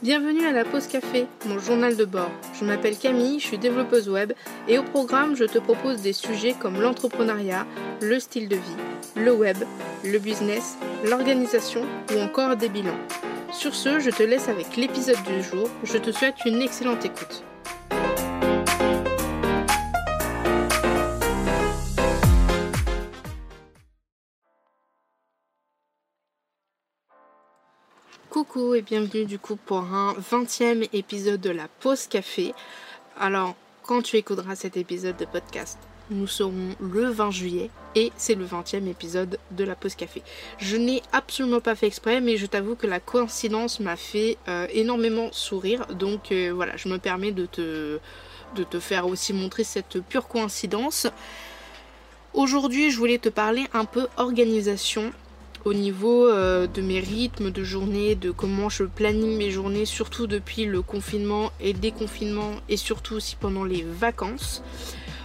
Bienvenue à la pause café, mon journal de bord. Je m'appelle Camille, je suis développeuse web et au programme, je te propose des sujets comme l'entrepreneuriat, le style de vie, le web, le business, l'organisation ou encore des bilans. Sur ce, je te laisse avec l'épisode du jour. Je te souhaite une excellente écoute. Et bienvenue du coup pour un 20e épisode de la pause café. Alors, quand tu écouteras cet épisode de podcast, nous serons le 20 juillet et c'est le 20e épisode de la pause café. Je n'ai absolument pas fait exprès, mais je t'avoue que la coïncidence m'a fait euh, énormément sourire. Donc euh, voilà, je me permets de te, de te faire aussi montrer cette pure coïncidence. Aujourd'hui, je voulais te parler un peu organisation au niveau euh, de mes rythmes de journée, de comment je planifie mes journées, surtout depuis le confinement et le déconfinement et surtout aussi pendant les vacances.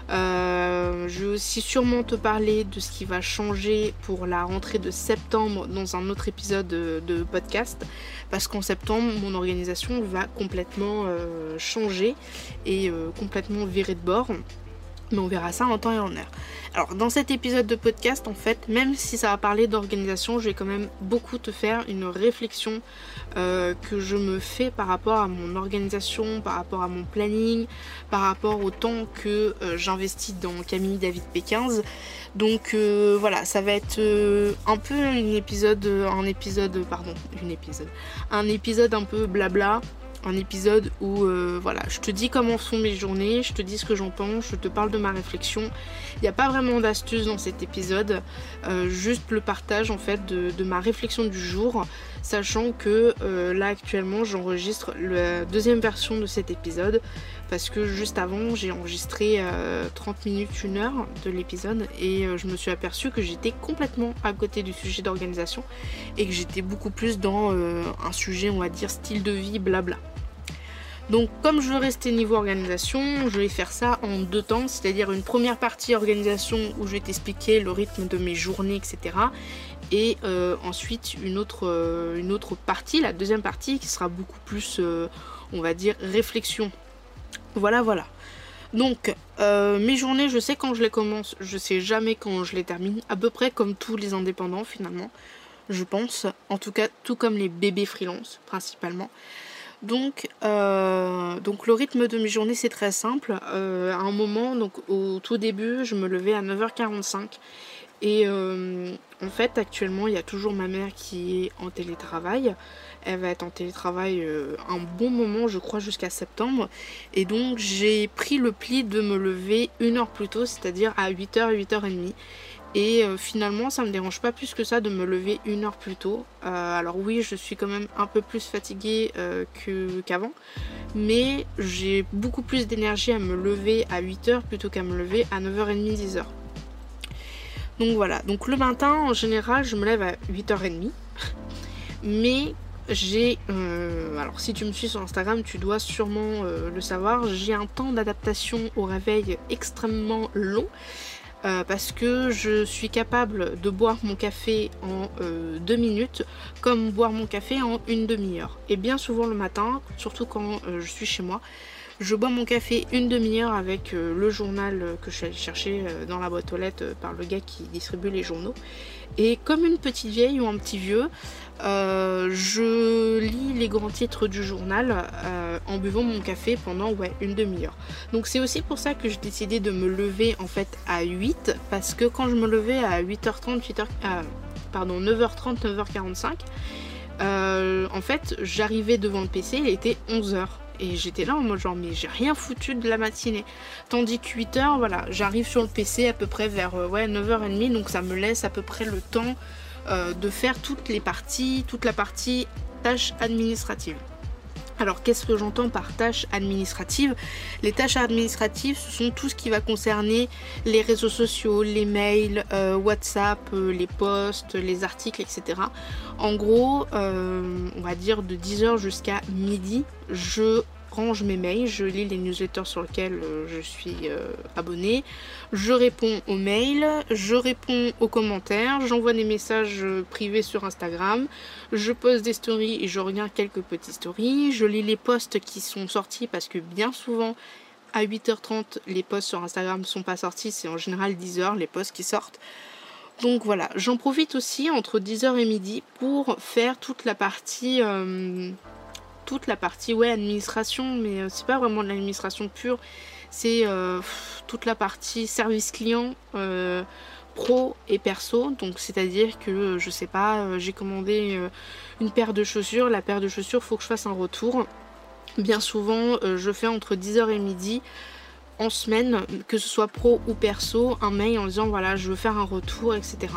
Euh, je vais aussi sûrement te parler de ce qui va changer pour la rentrée de septembre dans un autre épisode de, podcast parce qu'en septembre mon organisation va complètement euh, changer et complètement virer de bord mais on verra ça en temps et en heure. Alors dans cet épisode de podcast en fait, même si ça va parler d'organisation, je vais quand même beaucoup te faire une réflexion euh, que je me fais par rapport à mon organisation, par rapport à mon planning, par rapport au temps que euh, j'investis dans Camille David P15. Donc euh, voilà, ça va être un peu un épisode, un épisode, pardon, une épisode, un épisode un peu blabla un épisode où euh, voilà, je te dis comment sont mes journées, je te dis ce que j'en pense, je te parle de ma réflexion. Il n'y a pas vraiment d'astuces dans cet épisode, euh, juste le partage en fait de, ma réflexion du jour, sachant que euh, là actuellement j'enregistre la deuxième version de cet épisode parce que juste avant j'ai enregistré 30 minutes, 1 heure de l'épisode et je me suis aperçue que j'étais complètement à côté du sujet d'organisation et que j'étais beaucoup plus dans un sujet on va dire style de vie blabla. Donc comme je veux rester niveau organisation, je vais faire ça en deux temps, c'est-à-dire une première partie organisation où je vais t'expliquer le rythme de mes journées, etc. Et euh, ensuite une autre, euh, une autre partie, la deuxième partie qui sera beaucoup plus, euh, on va dire, réflexion. Voilà, voilà. Donc, mes journées, je sais quand je les commence, je sais jamais quand je les termine, à peu près comme tous les indépendants finalement, je pense. En tout cas, tout comme les bébés freelance, principalement. Donc, euh, donc le rythme de mes journées c'est très simple. Euh, à un moment, au tout début, je me levais à 9h45 et euh, en fait actuellement il y a toujours ma mère qui est en télétravail. Elle va être en télétravail un bon moment, je crois jusqu'à septembre. Et donc j'ai pris le pli de me lever une heure plus tôt, c'est-à-dire à 8h, 8h30. Et euh, finalement, ça me dérange pas plus que ça de me lever une heure plus tôt. Euh, alors oui, je suis quand même un peu plus fatiguée euh, qu'avant, mais j'ai beaucoup plus d'énergie à me lever à 8h plutôt qu'à me lever à 9h30, 10h. Donc voilà, donc le matin en général je me lève à 8h30, mais j'ai, alors si tu me suis sur Instagram tu dois sûrement le savoir, j'ai un temps d'adaptation au réveil extrêmement long. Euh, parce que je suis capable de boire mon café en euh, deux minutes comme boire mon café en une demi-heure. Et bien souvent le matin, surtout quand euh, je suis chez moi, je bois mon café une demi-heure avec le journal que je suis allée chercher dans la boîte aux lettres par le gars qui distribue les journaux. Et comme une petite vieille ou un petit vieux, euh, je lis les grands titres du journal euh, en buvant mon café pendant une demi-heure. Donc c'est aussi pour ça que j'ai décidé de me lever en fait à 8 parce que quand je me levais à 8h30, 8h, pardon, 9h30, 9h45, en fait j'arrivais devant le PC, il était 11h. Et j'étais là en mode genre mais j'ai rien foutu de la matinée. Tandis que 8h, voilà, j'arrive sur le PC à peu près vers euh, ouais, 9h30, donc ça me laisse à peu près le temps euh, de faire toutes les parties, toute la partie tâches administratives. Alors qu'est-ce que j'entends par tâches administratives? Les tâches administratives, ce sont tout ce qui va concerner les réseaux sociaux, les mails, euh, WhatsApp, euh, les posts, les articles, etc. En gros, on va dire de 10h jusqu'à midi, je range mes mails, je lis les newsletters sur lesquels euh, je suis euh, abonnée, je réponds aux mails, je réponds aux commentaires, j'envoie des messages privés sur Instagram, je poste des stories et je regarde quelques petites stories, je lis les posts qui sont sortis parce que bien souvent à 8h30 les posts sur Instagram ne sont pas sortis, c'est en général 10h les posts qui sortent. Donc voilà, j'en profite aussi entre 10h et midi pour faire toute la partie euh, toute la partie ouais administration mais euh, c'est pas vraiment de l'administration pure, c'est euh, toute la partie service client pro et perso. Donc c'est-à-dire que je sais pas, j'ai commandé une paire de chaussures, la paire de chaussures faut que je fasse un retour. Bien souvent, je fais entre 10h et midi en semaine, que ce soit pro ou perso, un mail en disant voilà je veux faire un retour, etc.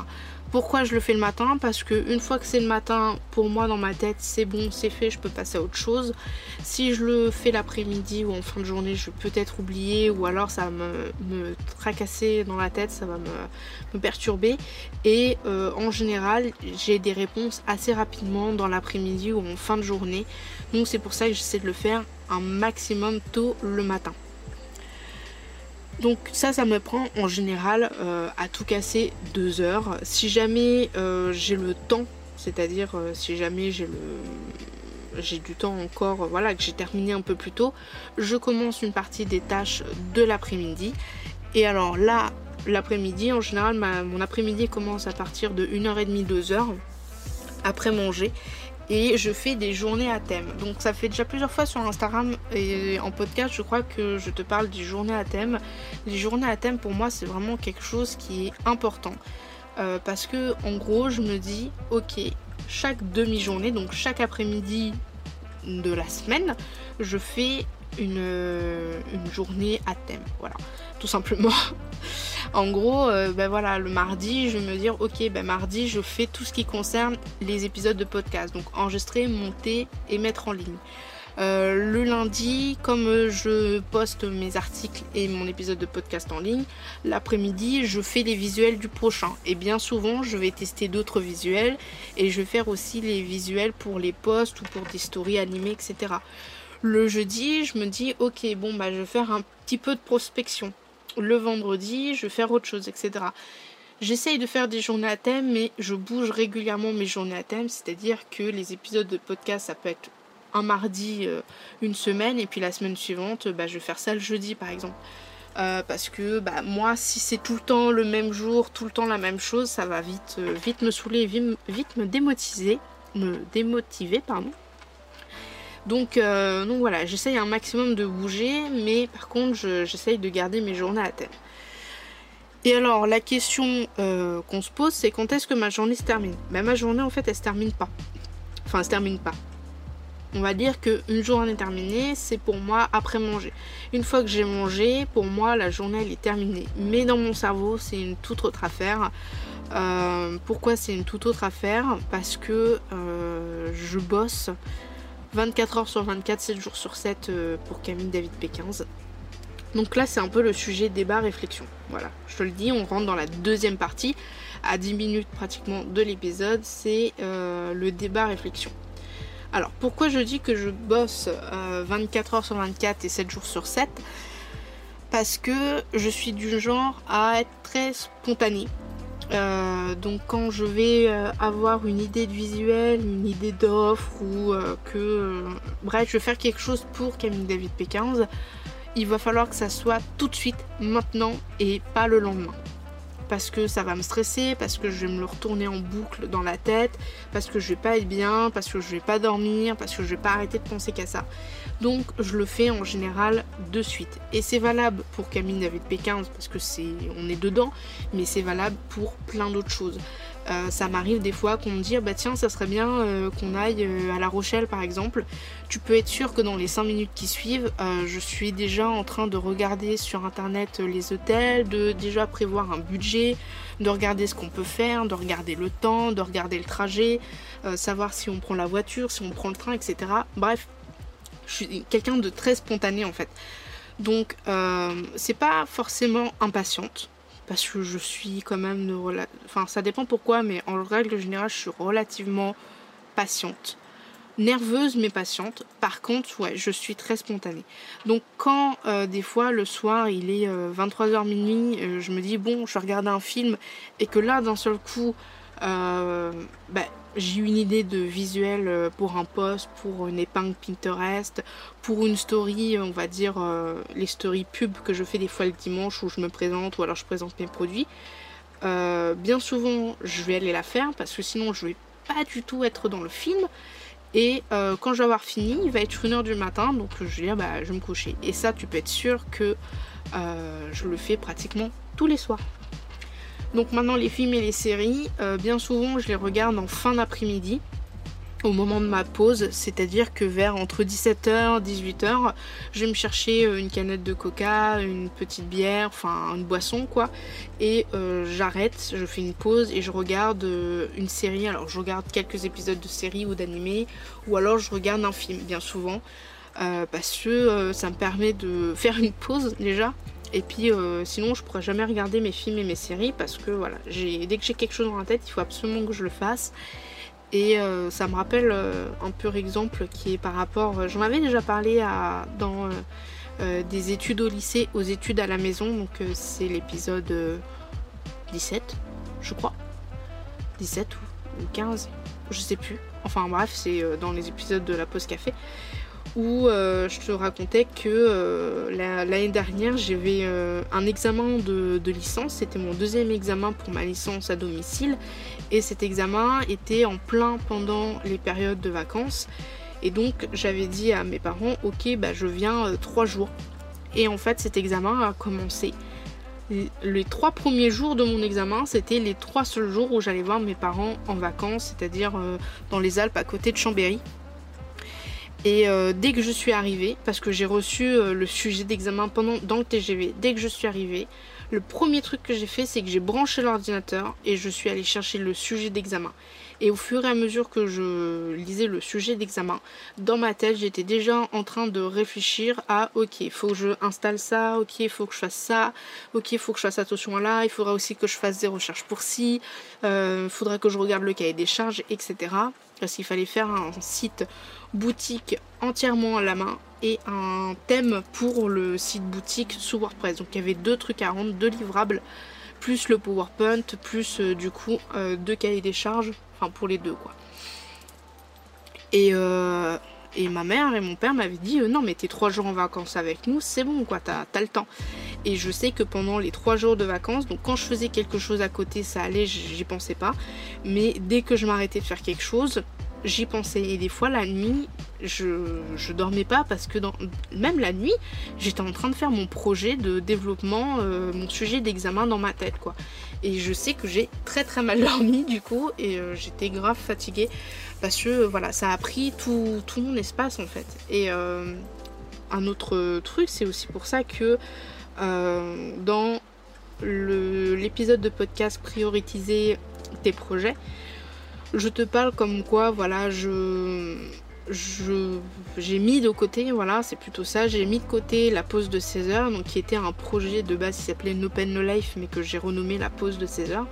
Pourquoi je le fais le matin? Parce que une fois que c'est le matin, pour moi dans ma tête c'est bon, c'est fait, je peux passer à autre chose. Si je le fais l'après-midi ou en fin de journée, je vais peut-être oublier ou alors ça va me, tracasser dans la tête, ça va me, perturber. Et euh, en général, j'ai des réponses assez rapidement dans l'après-midi ou en fin de journée. Donc c'est pour ça que j'essaie de le faire un maximum tôt le matin. Donc ça, ça me prend en général euh, à tout casser deux heures. Si jamais euh, j'ai le temps, c'est-à-dire euh, si jamais j'ai du temps encore, voilà, que j'ai terminé un peu plus tôt, je commence une partie des tâches de l'après-midi. Et alors là, l'après-midi, en général, mon après-midi commence à partir de 1h30, 2h après manger et je fais des journées à thème. Donc ça fait déjà plusieurs fois sur Instagram et en podcast je crois que je te parle des journées à thème. Les journées à thème pour moi c'est vraiment quelque chose qui est important euh, parce que en gros je me dis ok chaque demi-journée donc chaque après-midi de la semaine je fais une, une journée à thème. Voilà tout simplement. En gros, euh, ben voilà, le mardi, je vais me dire, ok, ben mardi, je fais tout ce qui concerne les épisodes de podcast. Donc enregistrer, monter et mettre en ligne. Euh, le lundi, comme je poste mes articles et mon épisode de podcast en ligne, l'après-midi, je fais les visuels du prochain. Et bien souvent, je vais tester d'autres visuels et je vais faire aussi les visuels pour les posts ou pour des stories animées, etc. Le jeudi, je me dis, ok, bon, bah, je vais faire un petit peu de prospection le vendredi, je vais faire autre chose, etc. J'essaye de faire des journées à thème, mais je bouge régulièrement mes journées à thème, c'est-à-dire que les épisodes de podcast, ça peut être un mardi, euh, une semaine, et puis la semaine suivante, bah, je vais faire ça le jeudi, par exemple. Euh, parce que bah, moi, si c'est tout le temps le même jour, tout le temps la même chose, ça va vite, euh, vite me saouler, vite, vite me démotiver, me démotiver, pardon. Donc, euh, donc voilà, j'essaye un maximum de bouger, mais par contre, j'essaye de garder mes journées à thème. Et alors, la question euh, qu'on se pose, c'est quand est-ce que ma journée se termine? Ben, Ma journée, en fait, elle se termine pas. Enfin, elle se termine pas. On va dire qu'une journée terminée, c'est pour moi après manger. Une fois que j'ai mangé, pour moi, la journée, elle est terminée. Mais dans mon cerveau, c'est une toute autre affaire. Euh, pourquoi c'est une toute autre affaire? Parce que je bosse 24 heures sur 24, 7 jours sur 7 euh, pour Camille David P15. Donc là, c'est un peu le sujet débat réflexion. Voilà, je te le dis, on rentre dans la deuxième partie. À 10 minutes pratiquement de l'épisode, c'est euh, le débat réflexion. Alors, pourquoi je dis que je bosse 24 euh, heures sur 24 et 7 jours sur 7 Parce que je suis du genre à être très spontanée. Euh, donc quand je vais euh, avoir une idée de visuel, une idée d'offre ou euh, que... bref, je vais faire quelque chose pour Camille David P15, il va falloir que ça soit tout de suite, maintenant et pas le lendemain parce que ça va me stresser, parce que je vais me le retourner en boucle dans la tête, parce que je vais pas être bien, parce que je vais pas dormir, parce que je vais pas arrêter de penser qu'à ça. Donc je le fais en général de suite. Et c'est valable pour Camille David P15 parce que c'est on est dedans, mais c'est valable pour plein d'autres choses. Euh, ça m'arrive des fois qu'on me dit bah tiens ça serait bien euh, qu'on aille euh, à La Rochelle par exemple. Tu peux être sûr que dans les 5 minutes qui suivent, je suis déjà en train de regarder sur internet les hôtels, de déjà prévoir un budget, de regarder ce qu'on peut faire, de regarder le temps, de regarder le trajet, savoir si on prend la voiture, si on prend le train, etc. Bref, je suis quelqu'un de très spontané en fait. Donc c'est pas forcément impatiente parce que je suis quand même Enfin, ça dépend pourquoi, mais en règle générale, je suis relativement patiente. Nerveuse mais patiente. Par contre, ouais, je suis très spontanée. Donc quand euh, des fois le soir il est 23h minuit, je me dis bon, je vais regarder un film et que là d'un seul coup, bah, j'ai une idée de visuel pour un post, pour une épingle Pinterest, pour une story, on va dire les stories pub que je fais des fois le dimanche où je me présente ou alors je présente mes produits. bien souvent, je vais aller la faire parce que sinon je vais pas du tout être dans le film. Et euh, quand je vais avoir fini, il va être 1h du matin, donc je vais bah, je me coucher. Et ça, tu peux être sûr que euh, je le fais pratiquement tous les soirs. Donc maintenant, les films et les séries, euh, bien souvent, je les regarde en fin d'après-midi au moment de ma pause, c'est-à-dire que vers entre 17h, 18h, je vais me chercher euh, une canette de coca, une petite bière, enfin une boisson quoi, et euh, j'arrête, je fais une pause et je regarde euh, une série. Alors je regarde quelques épisodes de série ou d'animé, ou alors je regarde un film, bien souvent, parce que ça me permet de faire une pause déjà. Et puis sinon je pourrais jamais regarder mes films et mes séries parce que voilà, dès que j'ai quelque chose dans la tête, il faut absolument que je le fasse. Et euh, ça me rappelle euh, un pur exemple qui est par rapport, euh, j'en avais déjà parlé dans des études au lycée, aux études à la maison, donc c'est l'épisode 17, je crois. 17 ou 15, je sais plus. Enfin bref, c'est dans les épisodes de la pause café où euh, je te racontais que euh, l'année dernière j'avais euh, un examen de, licence, c'était mon deuxième examen pour ma licence à domicile. Et cet examen était en plein pendant les périodes de vacances. Et donc j'avais dit à mes parents ok bah je viens trois jours et en fait cet examen a commencé. Les trois premiers jours de mon examen, c'était les trois seuls jours où j'allais voir mes parents en vacances, c'est-à-dire dans les Alpes à côté de Chambéry. Et euh, dès que je suis arrivée, parce que j'ai reçu euh, le sujet d'examen pendant dans le TGV, dès que je suis arrivée, le premier truc que j'ai fait, c'est que j'ai branché l'ordinateur et je suis allée chercher le sujet d'examen. Et au fur et à mesure que je lisais le sujet d'examen, dans ma tête, j'étais déjà en train de réfléchir à ok, faut que je installe ça, ok, faut que je fasse ça, ok, faut que je fasse attention à là, il faudra aussi que je fasse des recherches pour ci, il euh, faudra que je regarde le cahier des charges, etc. Parce qu'il fallait faire un site boutique entièrement à la main et un thème pour le site boutique sous WordPress. Donc il y avait deux trucs à rendre, deux livrables, plus le PowerPoint, plus euh, du coup euh, deux cahiers des charges, enfin pour les deux quoi. Et, euh, et ma mère et mon père m'avaient dit non mais t'es trois jours en vacances avec nous, c'est bon quoi, t'as as le temps. Et je sais que pendant les trois jours de vacances, donc quand je faisais quelque chose à côté ça allait, j'y pensais pas. Mais dès que je m'arrêtais de faire quelque chose, j'y pensais. Et des fois, la nuit, je, je dormais pas parce que même la nuit, j'étais en train de faire mon projet de développement, euh, mon sujet d'examen dans ma tête, quoi. Et je sais que j'ai très très mal dormi du coup, et euh, j'étais grave fatiguée parce que voilà, ça a pris tout, tout mon espace en fait. Et euh, un autre truc, c'est aussi pour ça que dans l'épisode de podcast prioritiser tes projets, je te parle comme quoi, voilà, je j'ai mis de côté, voilà, c'est plutôt ça, j'ai mis de côté la pause de 16 heures, donc qui était un projet de base qui s'appelait No Pen No Life, mais que j'ai renommé la pause de 16 heures,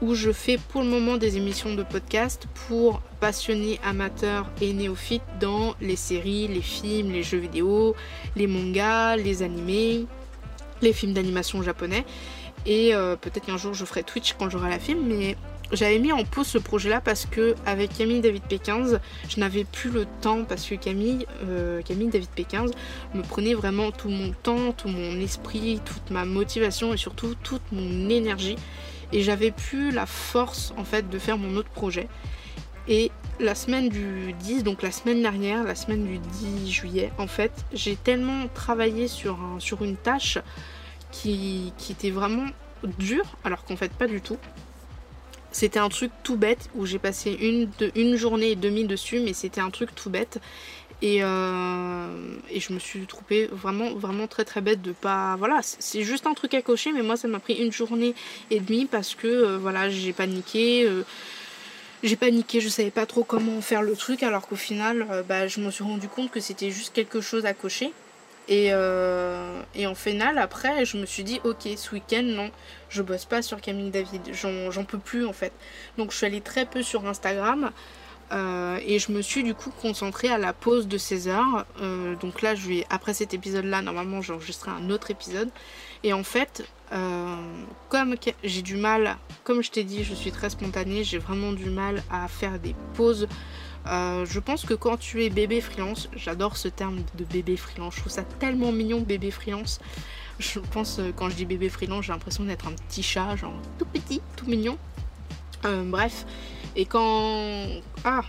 où je fais pour le moment des émissions de podcast pour passionnés, amateurs et néophytes dans les séries, les films, les jeux vidéo, les mangas, les animés, les films d'animation japonais. Et euh, peut-être qu'un jour je ferai Twitch quand j'aurai la film, mais j'avais mis en pause ce projet-là parce que avec Camille David P15, je n'avais plus le temps parce que Camille, euh, Camille David P15 me prenait vraiment tout mon temps, tout mon esprit, toute ma motivation et surtout toute mon énergie. Et j'avais plus la force en fait de faire mon autre projet. Et la semaine du 10, donc la semaine dernière, la semaine du 10 juillet, en fait, j'ai tellement travaillé sur, un, sur une tâche qui, qui était vraiment dure, alors qu'en fait pas du tout. C'était un truc tout bête où j'ai passé une, journée et demie dessus, mais c'était un truc tout bête. Et, euh, je me suis trouvée vraiment vraiment très très bête de pas voilà c'est juste un truc à cocher mais moi ça m'a pris une journée et demie parce que euh, voilà j'ai paniqué euh, j'ai paniqué je savais pas trop comment faire le truc alors qu'au final bah, je me suis rendu compte que c'était juste quelque chose à cocher et, euh, et, en finale, après, je me suis dit, ok, ce week-end, non, je bosse pas sur Camille David, j'en peux plus en fait. Donc je suis allée très peu sur Instagram Euh, et je me suis du coup concentrée à la pause de 16 heures. Donc là, je vais, après cet épisode-là, normalement, j'ai enregistré un autre épisode. Et en fait, euh, comme j'ai du mal, comme je t'ai dit, je suis très spontanée, j'ai vraiment du mal à faire des pauses. Je pense que quand tu es bébé freelance, j'adore ce terme de bébé freelance, je trouve ça tellement mignon bébé freelance. Je pense quand je dis bébé freelance, j'ai l'impression d'être un petit chat, genre tout petit, tout mignon. bref, et quand. Ah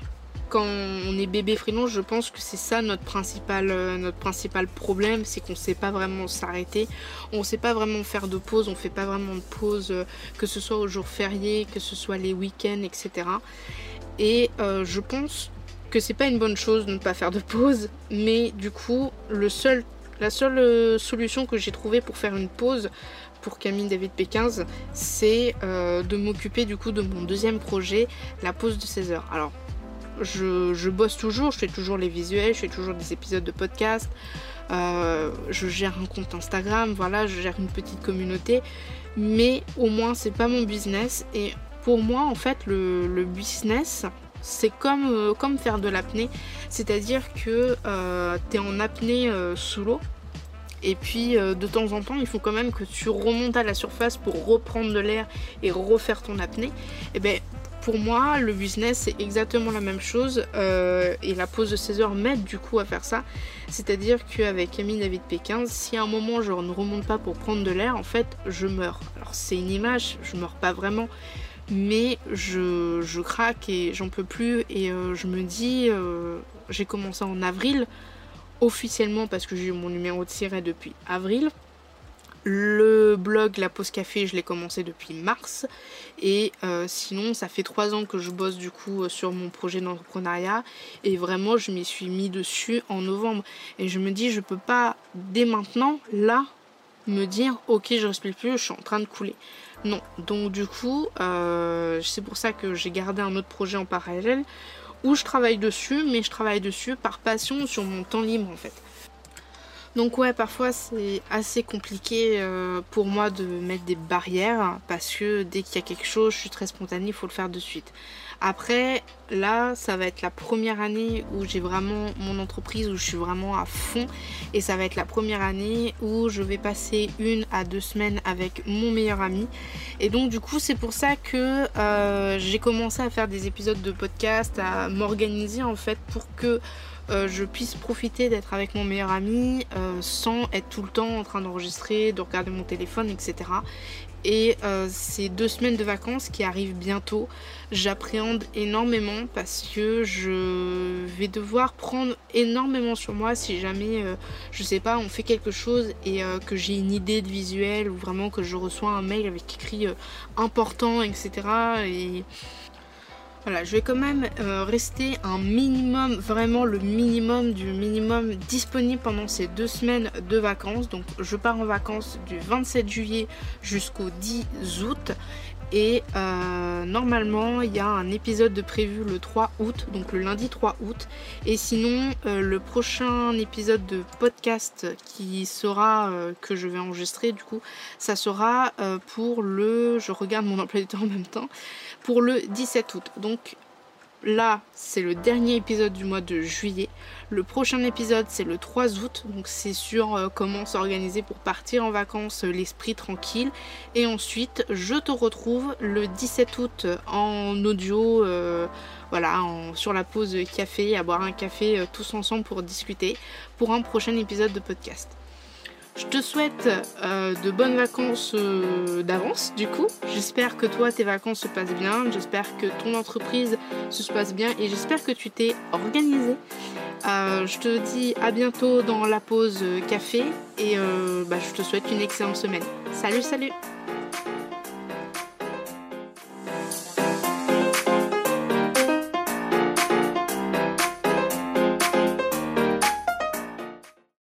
quand on est bébé freelance, je pense que c'est ça notre principal, euh, notre principal problème, c'est qu'on ne sait pas vraiment s'arrêter, on ne sait pas vraiment faire de pause, on ne fait pas vraiment de pause, euh, que ce soit aux jours fériés, que ce soit les week-ends, etc. Et euh, je pense que c'est pas une bonne chose de ne pas faire de pause, mais du coup, la seule solution que j'ai trouvée pour faire une pause, pour Camille David P15, c'est euh, de m'occuper du coup de mon deuxième projet, la pause de 16 heures. Alors, je, bosse toujours, je fais toujours les visuels, je fais toujours des épisodes de podcast, euh, je gère un compte Instagram, voilà, je gère une petite communauté, mais au moins c'est pas mon business. Et pour moi, en fait, le, business, c'est comme, euh, comme faire de l'apnée, c'est-à-dire que tu es en apnée sous l'eau et puis euh, de temps en temps, il faut quand même que tu remontes à la surface pour reprendre de l'air et refaire ton apnée. Et eh bien pour moi, le business c'est exactement la même chose euh, et la pause de 16 heures m'aide du coup à faire ça. C'est-à-dire qu'avec Camille David P15, si à un moment je ne remonte pas pour prendre de l'air, en fait je meurs. Alors c'est une image, je meurs pas vraiment, mais je, craque et j'en peux plus et euh, je me dis, j'ai commencé en avril officiellement parce que j'ai eu mon numéro de siret depuis avril. Le blog La Pause Café, je l'ai commencé depuis mars. Et euh, sinon, ça fait trois ans que je bosse du coup euh, sur mon projet d'entrepreneuriat. Et vraiment, je m'y suis mis dessus en novembre. Et je me dis, je peux pas dès maintenant, là, me dire, ok, je respire plus, je suis en train de couler. Non. Donc du coup, euh, c'est pour ça que j'ai gardé un autre projet en parallèle où je travaille dessus, mais je travaille dessus par passion sur mon temps libre en fait. Donc ouais, parfois c'est assez compliqué euh, pour moi de mettre des barrières parce que dès qu'il y a quelque chose, je suis très spontanée, il faut le faire de suite. Après, là, ça va être la première année où j'ai vraiment mon entreprise, où je suis vraiment à fond. Et ça va être la première année où je vais passer une à deux semaines avec mon meilleur ami. Et donc, du coup, c'est pour ça que euh, j'ai commencé à faire des épisodes de podcast, à m'organiser en fait pour que euh, je puisse profiter d'être avec mon meilleur ami euh, sans être tout le temps en train d'enregistrer, de regarder mon téléphone, etc. Et euh, ces deux semaines de vacances qui arrivent bientôt, j'appréhende énormément parce que je vais devoir prendre énormément sur moi si jamais, je sais pas, on fait quelque chose et que j'ai une idée de visuel ou vraiment que je reçois un mail avec écrit important, etc. Et voilà, je vais quand même euh, rester un minimum, vraiment le minimum du minimum disponible pendant ces deux semaines de vacances. Donc je pars en vacances du 27 juillet jusqu'au 10 août. Et euh, normalement, il y a un épisode de prévu le 3 août, donc le lundi 3 août. Et sinon, euh, le prochain épisode de podcast qui sera, que je vais enregistrer, du coup, ça sera pour le. Je regarde mon emploi en même temps pour le 17 août. Donc là, c'est le dernier épisode du mois de juillet. Le prochain épisode, c'est le 3 août. Donc c'est sur euh, comment s'organiser pour partir en vacances euh, l'esprit tranquille. Et ensuite, je te retrouve le 17 août en audio. Euh, voilà, sur la pause café, à boire un café tous ensemble pour discuter pour un prochain épisode de podcast. Je te souhaite euh, de bonnes vacances euh, d'avance du coup. J'espère que toi tes vacances se passent bien, j'espère que ton entreprise se passe bien et j'espère que tu t'es organisé. Euh, je te dis à bientôt dans la pause café et bah, je te souhaite une excellente semaine. Salut salut